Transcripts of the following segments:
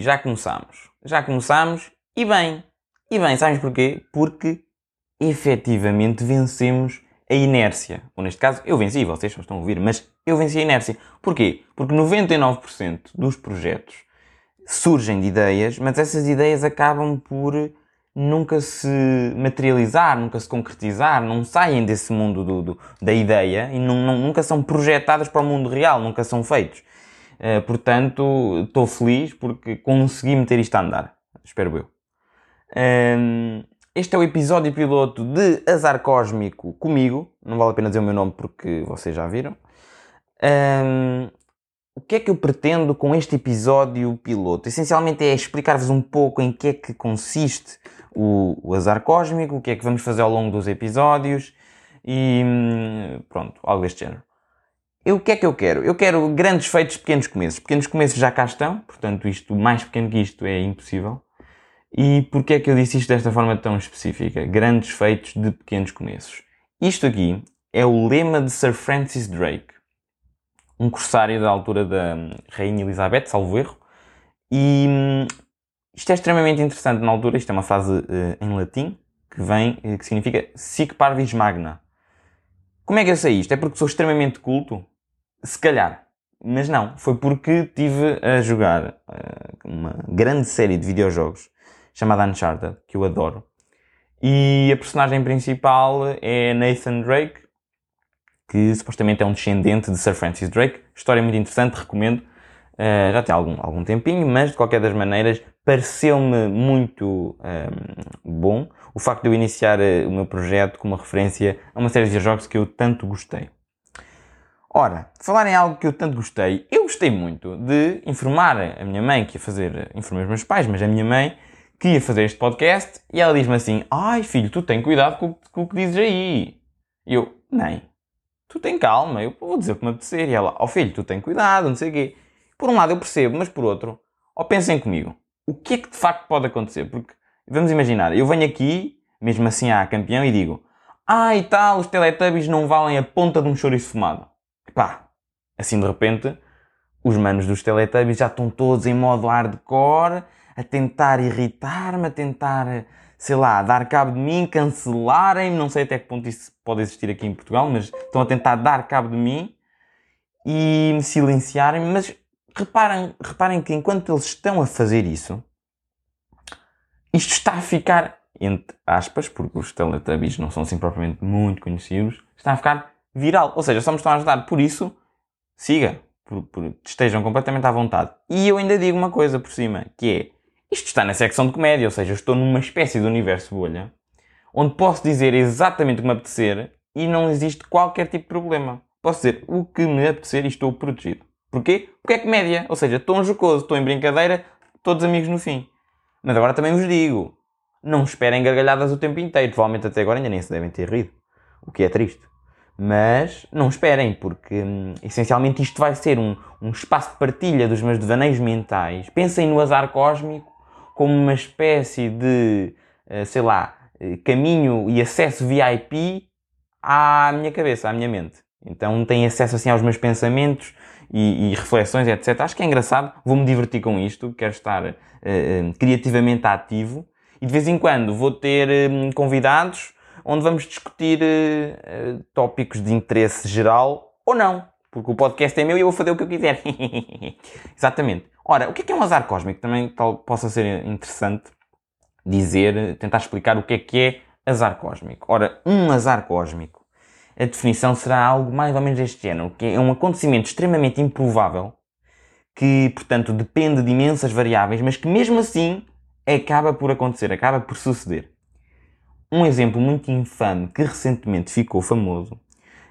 Já começamos. Já começamos e bem. E bem, sabes porquê? Porque efetivamente vencemos a inércia. Ou neste caso, eu venci, vocês só estão a ouvir, mas eu venci a inércia. Porquê? Porque 99% dos projetos surgem de ideias, mas essas ideias acabam por nunca se materializar, nunca se concretizar, não saem desse mundo do, do da ideia e não, não, nunca são projetadas para o mundo real, nunca são feitos. Uh, portanto, estou feliz porque consegui meter isto a andar. Espero eu. Um, este é o episódio piloto de Azar Cósmico comigo. Não vale a pena dizer o meu nome porque vocês já viram. Um, o que é que eu pretendo com este episódio piloto? Essencialmente é explicar-vos um pouco em que é que consiste o, o, azar cósmico, o que é que vamos fazer ao longo dos episódios e hum, pronto, algo deste género. Eu, o que é que eu quero? Eu quero grandes feitos, pequenos começos. Pequenos começos já cá estão, portanto, isto mais pequeno que isto é impossível. E porquê é que eu disse isto desta forma tão específica? Grandes feitos de pequenos começos. Isto aqui é o lema de Sir Francis Drake, um corsário da altura da Rainha Elizabeth, salvo erro. E hum, isto é extremamente interessante na altura. Isto é uma frase uh, em latim que vem, uh, que significa sic parvis magna. Como é que eu sei isto? É porque sou extremamente culto? Se calhar. Mas não. Foi porque tive a jogar uh, uma grande série de videojogos chamada Uncharted, que eu adoro. E a personagem principal é Nathan Drake, que supostamente é um descendente de Sir Francis Drake. História muito interessante, recomendo. Uh, já tem algum, algum tempinho, mas de qualquer das maneiras pareceu-me muito um, bom o facto de eu iniciar uh, o meu projeto com uma referência a uma série de jogos que eu tanto gostei. Ora, falar em algo que eu tanto gostei, eu gostei muito de informar a minha mãe que ia fazer, informei os meus pais, mas a minha mãe que ia fazer este podcast e ela diz-me assim: Ai filho, tu tem cuidado com, com, o que dizes aí. E eu, nem, tu tem calma, eu vou dizer o que me apetecer. E ela, ó oh, filho, tu tem cuidado, não sei o quê. Por um lado eu percebo, mas por outro, ó pensem comigo, o que é que de facto pode acontecer? Porque, vamos imaginar, eu venho aqui, mesmo assim à campeão, e digo, e tal, os Teletubbies não valem a ponta de um chouriço fumado. Pá, assim de repente, os manos dos Teletubbies já estão todos em modo hardcore, a tentar irritar-me, a tentar, sei lá, dar cabo de mim, cancelarem-me, não sei até que ponto isso pode existir aqui em Portugal, mas estão a tentar dar cabo de mim e me silenciarem-me, mas reparem, reparem que enquanto eles estão a fazer isso, isto está a ficar, entre aspas, porque os Teletubbies não são assim propriamente muito conhecidos, está a ficar viral. Ou seja, só me estão a ajudar. Por isso, siga. Por, por, estejam completamente à vontade. E eu ainda digo uma coisa por cima, que é, isto está na secção de comédia, ou seja, eu estou numa espécie de universo bolha, onde posso dizer exatamente o que me apetecer e não existe qualquer tipo de problema. Posso dizer o que me apetecer e estou protegido. Porquê? Porque é comédia. Ou seja, estou um jocoso, estou em brincadeira, todos amigos no fim. Mas agora também vos digo, não esperem gargalhadas o tempo inteiro. Provavelmente até agora ainda nem se devem ter rido. O que é triste. Mas não esperem, porque hum, essencialmente isto vai ser um, um espaço de partilha dos meus devaneios mentais. Pensem no azar cósmico como uma espécie de, uh, sei lá, eh, caminho e acesso VIP à minha cabeça, à minha mente. Então têm acesso assim aos meus pensamentos e, e, reflexões, etc. Acho que é engraçado, vou-me divertir com isto, quero estar uh, criativamente ativo e de vez em quando vou ter uh, convidados onde vamos discutir uh, tópicos de interesse geral ou não, porque o podcast é meu e eu vou fazer o que eu quiser. Exatamente. Ora, o que é, que é um azar cósmico? Também tal, possa ser interessante dizer, tentar explicar o que é que é azar cósmico. Ora, um azar cósmico a definição será algo mais ou menos deste género, que é um acontecimento extremamente improvável, que, portanto, depende de imensas variáveis, mas que mesmo assim acaba por acontecer, acaba por suceder. Um exemplo muito infame que recentemente ficou famoso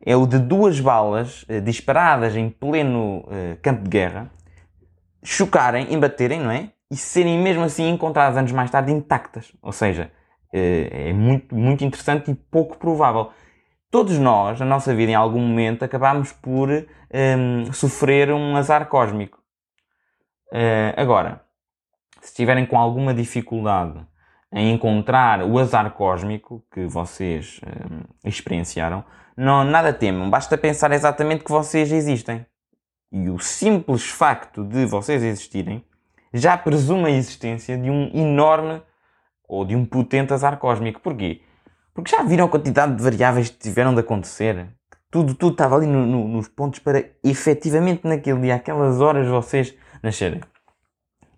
é o de duas balas eh, disparadas em pleno eh, campo de guerra chocarem, embaterem, não é? E serem mesmo assim encontradas anos mais tarde intactas. Ou seja, eh, é muito, muito interessante e pouco provável todos nós, na nossa vida, em algum momento, acabamos por um, sofrer um azar cósmico. Agora, se estiverem com alguma dificuldade em encontrar o azar cósmico que vocês um, experienciaram, não, nada temam, basta pensar exatamente que vocês existem. E o simples facto de vocês existirem já presume a existência de um enorme ou de um potente azar cósmico. Porquê? Porque já viram a quantidade de variáveis que tiveram de acontecer? Tudo, tudo estava ali no, no, nos pontos para efetivamente naquele dia, aquelas horas, vocês nascerem.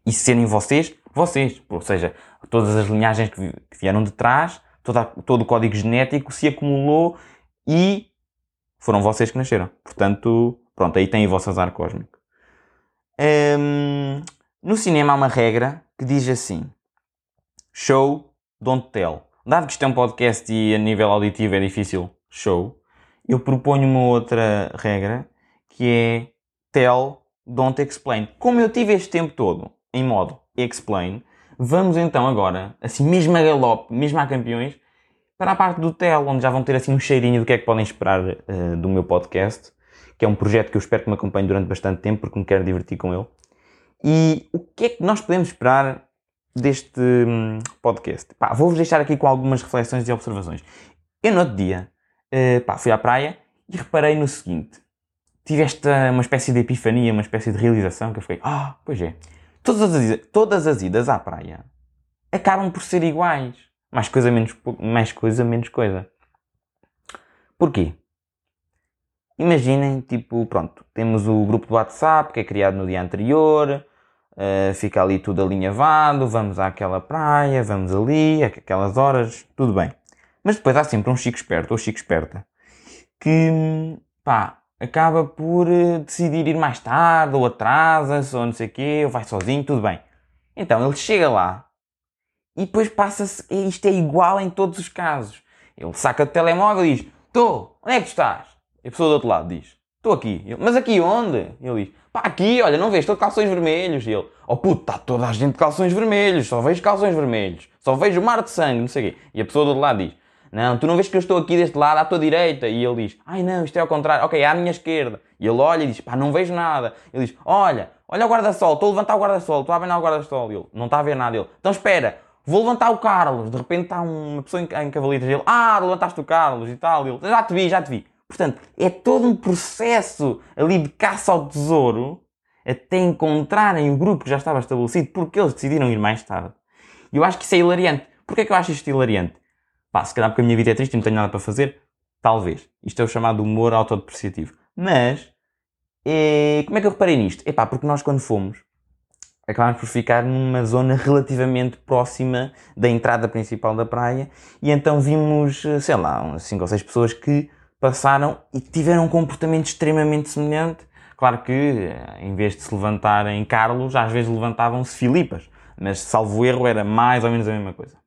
E serem vocês, vocês. Ou seja, todas as linhagens que, vieram de trás, todo o código genético se acumulou e foram vocês que nasceram. Portanto, pronto, aí tem o vosso azar cósmico. Hum, no cinema há uma regra que diz assim: Show, don't tell. Dado que isto é um podcast e a nível auditivo é difícil, show, eu proponho uma outra regra que é tell, don't explain. Como eu tive este tempo todo em modo explain, vamos então agora, assim mesmo a galope, mesmo a campeões, para a parte do tell, onde já vão ter assim um cheirinho do que é que podem esperar uh, do meu podcast, que é um projeto que eu espero que me acompanhe durante bastante tempo, porque me quero divertir com ele. E o que é que nós podemos esperar deste hum, podcast? Vou-vos deixar aqui com algumas reflexões e observações. Eu, no outro dia, uh, pá, fui à praia e reparei no seguinte. Tive esta, uma espécie de epifania, uma espécie de realização, que eu fiquei, ah, pois é. Todas as, todas as idas à praia acabam por ser iguais. Mais coisa, menos, mais coisa, menos coisa. Porquê? Imaginem, tipo, pronto, temos o grupo do WhatsApp que é criado no dia anterior, uh, fica ali tudo alinhavado, vamos àquela praia, vamos ali, aquelas horas, tudo bem. Mas depois há sempre um chico esperto ou chico esperta que, pá, acaba por eh, decidir ir mais tarde, ou atrasa-se, ou não sei o quê, ou vai sozinho, tudo bem. Então ele chega lá e depois passa-se. Isto é igual em todos os casos. Ele saca o telemóvel e diz: Estou, onde é que tu estás? E a pessoa do outro lado diz: Estou aqui. Mas aqui onde? Ele diz: Pá, aqui, olha, não vês? Estou de calções vermelhos. E ele: Oh puto, está toda a gente de calções vermelhos. Só vejo calções vermelhos. Só vejo mar de sangue, não sei o quê. E a pessoa do outro lado diz: Não, tu não vês que eu estou aqui deste lado à tua direita. E ele diz: Ai não, isto é ao contrário. Ok, é à minha esquerda. E ele olha e diz: Pá, não vejo nada. Ele diz: Olha, olha o guarda-sol. Estou a levantar o guarda-sol. Estou a ver o guarda-sol. Ele: Não está a ver nada. Ele: Então espera. Vou levantar o Carlos. De repente está uma pessoa em, em cavalitas. Ele, ah, levantaste o Carlos e tal. Ele, já te vi, já te vi. Portanto, é todo um processo ali de caça ao tesouro até encontrarem o grupo que já estava estabelecido porque eles decidiram ir mais tarde. E eu acho que isso é hilariante. Porquê é que eu acho isto hilariante? Pá, se calhar porque a minha vida é triste e não tenho nada para fazer. Talvez. Isto é o chamado humor autodepreciativo. Mas, é... como é que eu reparei nisto? Epá, porque nós quando fomos, acabámos por ficar numa zona relativamente próxima da entrada principal da praia e então vimos, sei lá, umas 5 ou 6 pessoas que passaram e tiveram um comportamento extremamente semelhante. Claro que, eh, em vez de se levantarem Carlos, às vezes levantavam-se Filipas, mas salvo erro era mais ou menos a mesma coisa.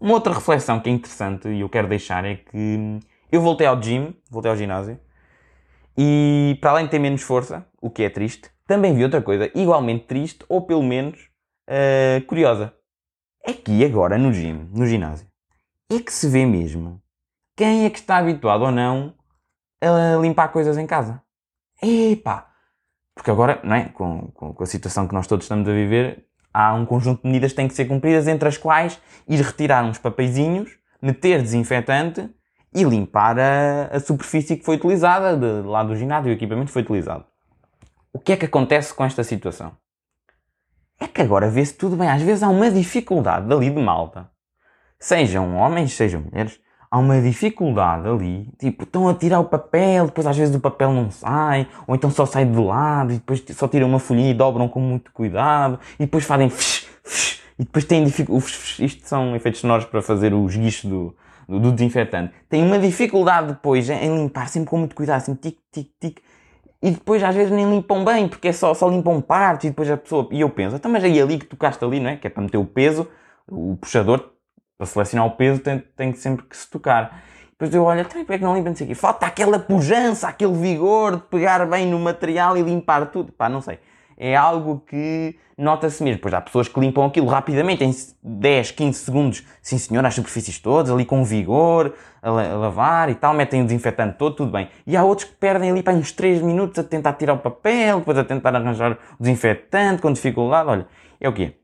Uma outra reflexão que é interessante e eu quero deixar é que eu voltei ao gym, voltei ao ginásio, e para além de ter menos força, o que é triste, também vi outra coisa igualmente triste, ou pelo menos uh, curiosa. É que agora no gym, no ginásio, é que se vê mesmo quem é que está habituado ou não a limpar coisas em casa. Epá! Porque agora, não é? Com, com, com, a situação que nós todos estamos a viver, há um conjunto de medidas que têm que ser cumpridas, entre as quais ir retirar uns papeizinhos, meter desinfetante e limpar a, a superfície que foi utilizada, de, lá do ginásio, o equipamento que foi utilizado. O que é que acontece com esta situação? É que agora vê-se tudo bem. Às vezes há uma dificuldade dali de malta. Sejam homens, sejam mulheres. Há uma dificuldade ali. Tipo, estão a tirar o papel, depois às vezes o papel não sai. Ou então só sai de lado e depois só tiram uma folhinha e dobram com muito cuidado. E depois fazem fsh, fsh, e depois têm dificuldade. Isto são efeitos sonoros para fazer os guichos do, do, do desinfetante. Tem uma dificuldade depois em limpar sempre com muito cuidado. Assim, tic, tic, tic e depois às vezes nem limpam bem, porque é só, só limpam partes e depois a pessoa. E eu penso, então, mas aí ali que tocaste ali, não é? Que é para meter o peso, o puxador, para selecionar o peso, tem, tem sempre que se tocar. Depois eu olho, então, porque é que não limpa aqui? Falta aquela pujança, aquele vigor de pegar bem no material e limpar tudo. Pá, não sei é algo que nota-se mesmo. Pois há pessoas que limpam aquilo rapidamente, em 10, 15 segundos, sim senhor, as superfícies todas, ali com vigor, a, lavar e tal, metem o desinfetante todo, tudo bem. E há outros que perdem ali para uns 3 minutos a tentar tirar o papel, depois a tentar arranjar o desinfetante com dificuldade. Olha, é o quê?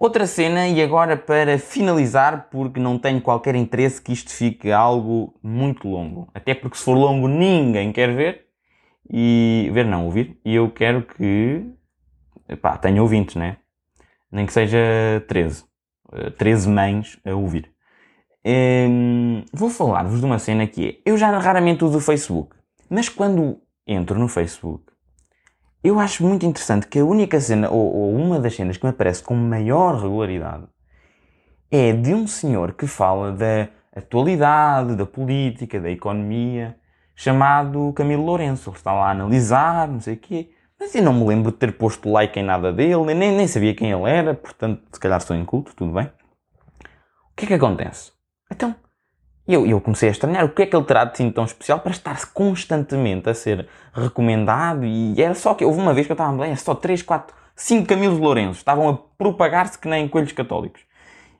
Outra cena, e agora para finalizar, porque não tenho qualquer interesse que isto fique algo muito longo. Até porque se for longo ninguém quer ver E ver não, ouvir. E eu quero que pá, tenha ouvintes, né? Nem que seja 13. 13 mães a ouvir. Um, vou falar-vos de uma cena que é. Eu já raramente uso o Facebook, mas quando entro no Facebook, eu acho muito interessante que a única cena, ou, ou uma das cenas que me aparece com maior regularidade, é de um senhor que fala da atualidade, da política, da economia, chamado Camilo Lourenço. Está lá a analisar, não sei o quê. Mas eu não me lembro de ter posto like em nada dele, nem, nem sabia quem ele era, portanto, se calhar estou inculto, tudo bem. O que é que acontece? Então, eu, eu comecei a estranhar o que é que ele terá de assim tão especial para estar constantemente a ser recomendado e era só que houve uma vez que eu estava a é só 3, 4, 5 Camilos Lourenço estavam a propagar-se que nem coelhos católicos.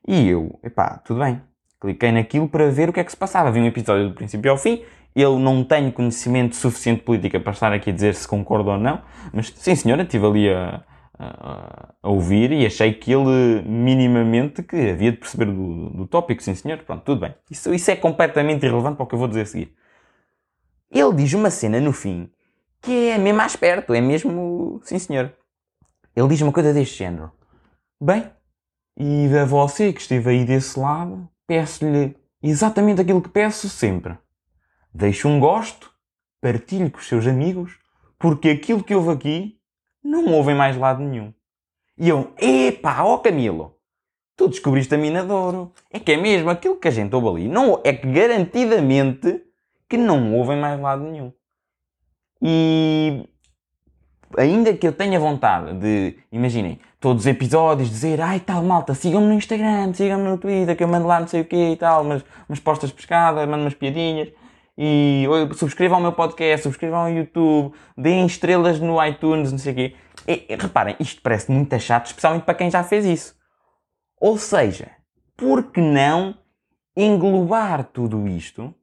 E eu, epá, tudo bem. Cliquei naquilo para ver o que é que se passava. Vi um episódio do princípio ao fim eu não tenho conhecimento suficiente de política para estar aqui a dizer se concordo ou não, mas sim senhora, estive ali a, a, ouvir e achei que ele minimamente que havia de perceber do, do tópico, sim senhor, pronto, tudo bem. Isso, isso é completamente irrelevante para o que eu vou dizer a seguir. Ele diz uma cena no fim que é mesmo mais perto, é mesmo, sim senhor. Ele diz uma coisa deste género. Bem, e a você que esteve aí desse lado, peço-lhe exatamente aquilo que peço sempre Deixe um gosto, partilhe com os seus amigos, porque aquilo que houve aqui não houve em mais lado nenhum. E eu, epá, ó Camilo, tu descobriste a mina de ouro. É que é mesmo aquilo que a gente ouve ali. Não, é que garantidamente que não houve em mais lado nenhum. E ainda que eu tenha vontade de, imaginem, todos os episódios dizer, ai tal malta, sigam-me no Instagram, sigam-me no Twitter, que eu mando lá não sei o quê e tal, umas, umas postas pescadas, mando umas piadinhas e subscrevam o meu podcast, subscrevam o YouTube, deem estrelas no iTunes, não sei o quê. E, reparem, isto parece muito chato, especialmente para quem já fez isso. Ou seja, por que não englobar tudo isto,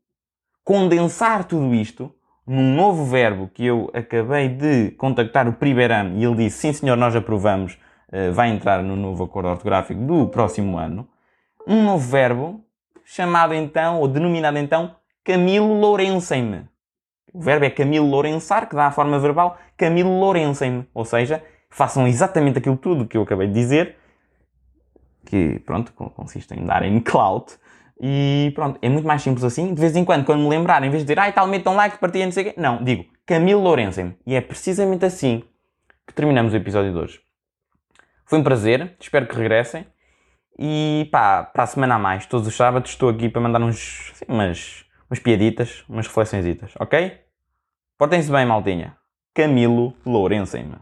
condensar tudo isto num novo verbo que eu acabei de contactar o Priberam e ele disse, sim senhor, nós aprovamos, eh, vai entrar no novo acordo ortográfico do próximo ano. Um novo verbo chamado então, ou denominado então, Camilo Lourencem-me. O verbo é Camilo Lourensar, que dá a forma verbal Camilo Lourencem-me. Ou seja, façam exatamente aquilo tudo que eu acabei de dizer, que, pronto, consiste em darem clout. E pronto, é muito mais simples assim. De vez em quando, quando me lembrar, em vez de dizer, ai, tal, metam like, partilhem, não sei o quê, não, digo Camilo Lourencem-me. E é precisamente assim que terminamos o episódio de hoje. Foi um prazer, espero que regressem. E pá, para a semana a mais, todos os sábados, estou aqui para mandar uns, assim, umas umas piaditas, umas reflexões, ok? Portem-se bem, maltinha. Camilo Lourencem-me.